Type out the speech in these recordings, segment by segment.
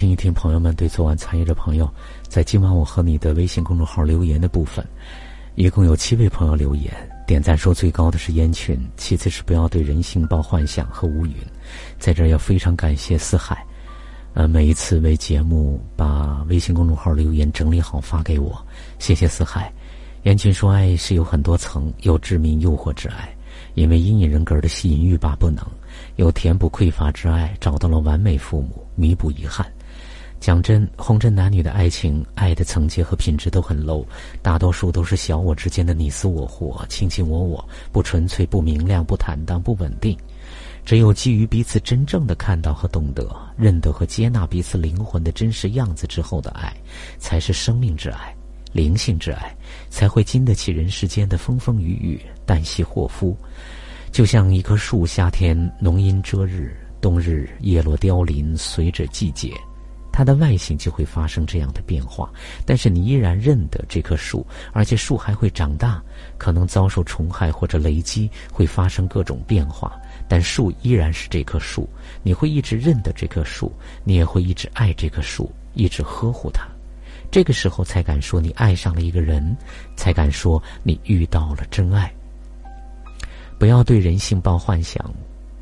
听一听朋友们对昨晚参与的朋友在今晚我和你的微信公众号留言的部分，一共有七位朋友留言，点赞数最高的是烟群，其次是不要对人性抱幻想和乌云。在这儿要非常感谢四海，呃，每一次为节目把微信公众号留言整理好发给我，谢谢四海。烟群说：“爱是有很多层，有致命诱惑之爱，因为阴影人格的吸引欲罢不能；有填补匮乏之爱，找到了完美父母，弥补遗憾。”讲真，红尘男女的爱情，爱的层级和品质都很 low，大多数都是小我之间的你死我活、卿卿我我，不纯粹、不明亮、不坦荡、不稳定。只有基于彼此真正的看到和懂得、认得和接纳彼此灵魂的真实样子之后的爱，才是生命之爱、灵性之爱，才会经得起人世间的风风雨雨、旦夕祸福。就像一棵树，夏天浓荫遮日，冬日叶落凋零，随着季节。它的外形就会发生这样的变化，但是你依然认得这棵树，而且树还会长大，可能遭受虫害或者雷击，会发生各种变化，但树依然是这棵树，你会一直认得这棵树，你也会一直爱这棵树，一直呵护它，这个时候才敢说你爱上了一个人，才敢说你遇到了真爱。不要对人性抱幻想。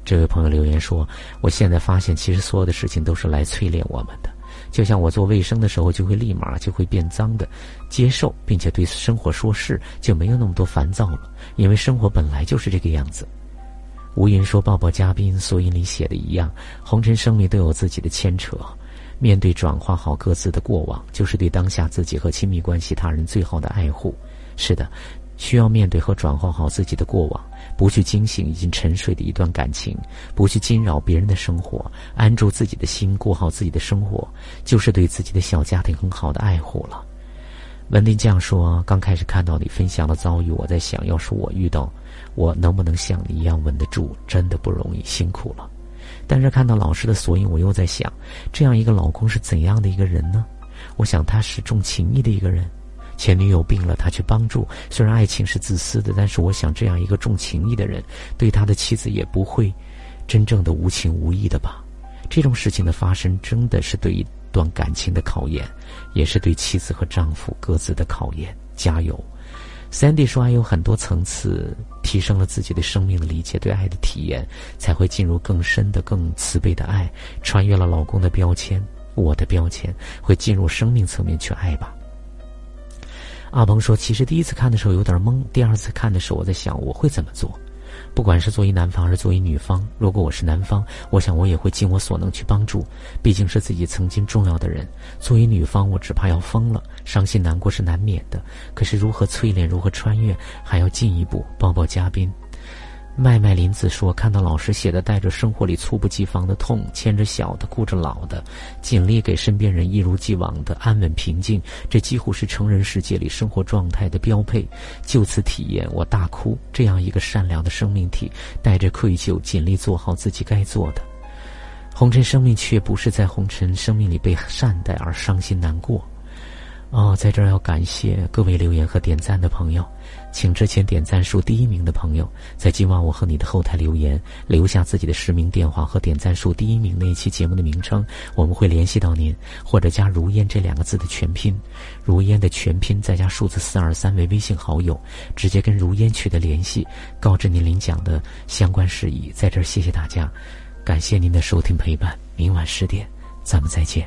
这位朋友留言说：“我现在发现，其实所有的事情都是来淬炼我们的。”就像我做卫生的时候，就会立马就会变脏的，接受并且对生活说是，就没有那么多烦躁了。因为生活本来就是这个样子。吴云说：“抱抱嘉宾，索引里写的一样，红尘生命都有自己的牵扯。面对转化好各自的过往，就是对当下自己和亲密关系他人最好的爱护。是的，需要面对和转化好自己的过往。”不去惊醒已经沉睡的一段感情，不去惊扰别人的生活，安住自己的心，过好自己的生活，就是对自己的小家庭很好的爱护了。文林酱说：“刚开始看到你分享的遭遇，我在想，要是我遇到，我能不能像你一样稳得住？真的不容易，辛苦了。但是看到老师的索引，我又在想，这样一个老公是怎样的一个人呢？我想他是重情义的一个人。”前女友病了，他去帮助。虽然爱情是自私的，但是我想，这样一个重情义的人，对他的妻子也不会真正的无情无义的吧？这种事情的发生，真的是对一段感情的考验，也是对妻子和丈夫各自的考验。加油！Sandy 说，爱有很多层次，提升了自己对生命的理解，对爱的体验，才会进入更深的、更慈悲的爱，穿越了老公的标签、我的标签，会进入生命层面去爱吧。阿鹏说：“其实第一次看的时候有点懵，第二次看的时候，我在想我会怎么做。不管是作为男方还是作为女方，如果我是男方，我想我也会尽我所能去帮助，毕竟是自己曾经重要的人。作为女方，我只怕要疯了，伤心难过是难免的。可是如何淬炼，如何穿越，还要进一步抱抱嘉宾。”麦麦林子说：“看到老师写的，带着生活里猝不及防的痛，牵着小的，顾着老的，尽力给身边人一如既往的安稳平静，这几乎是成人世界里生活状态的标配。就此体验，我大哭。这样一个善良的生命体，带着愧疚，尽力做好自己该做的。红尘生命却不是在红尘生命里被善待而伤心难过。哦，在这儿要感谢各位留言和点赞的朋友。”请之前点赞数第一名的朋友，在今晚我和你的后台留言，留下自己的实名电话和点赞数第一名那一期节目的名称，我们会联系到您，或者加“如烟”这两个字的全拼，“如烟”的全拼再加数字四二三为微信好友，直接跟如烟取得联系，告知您领奖的相关事宜。在这儿谢谢大家，感谢您的收听陪伴，明晚十点咱们再见。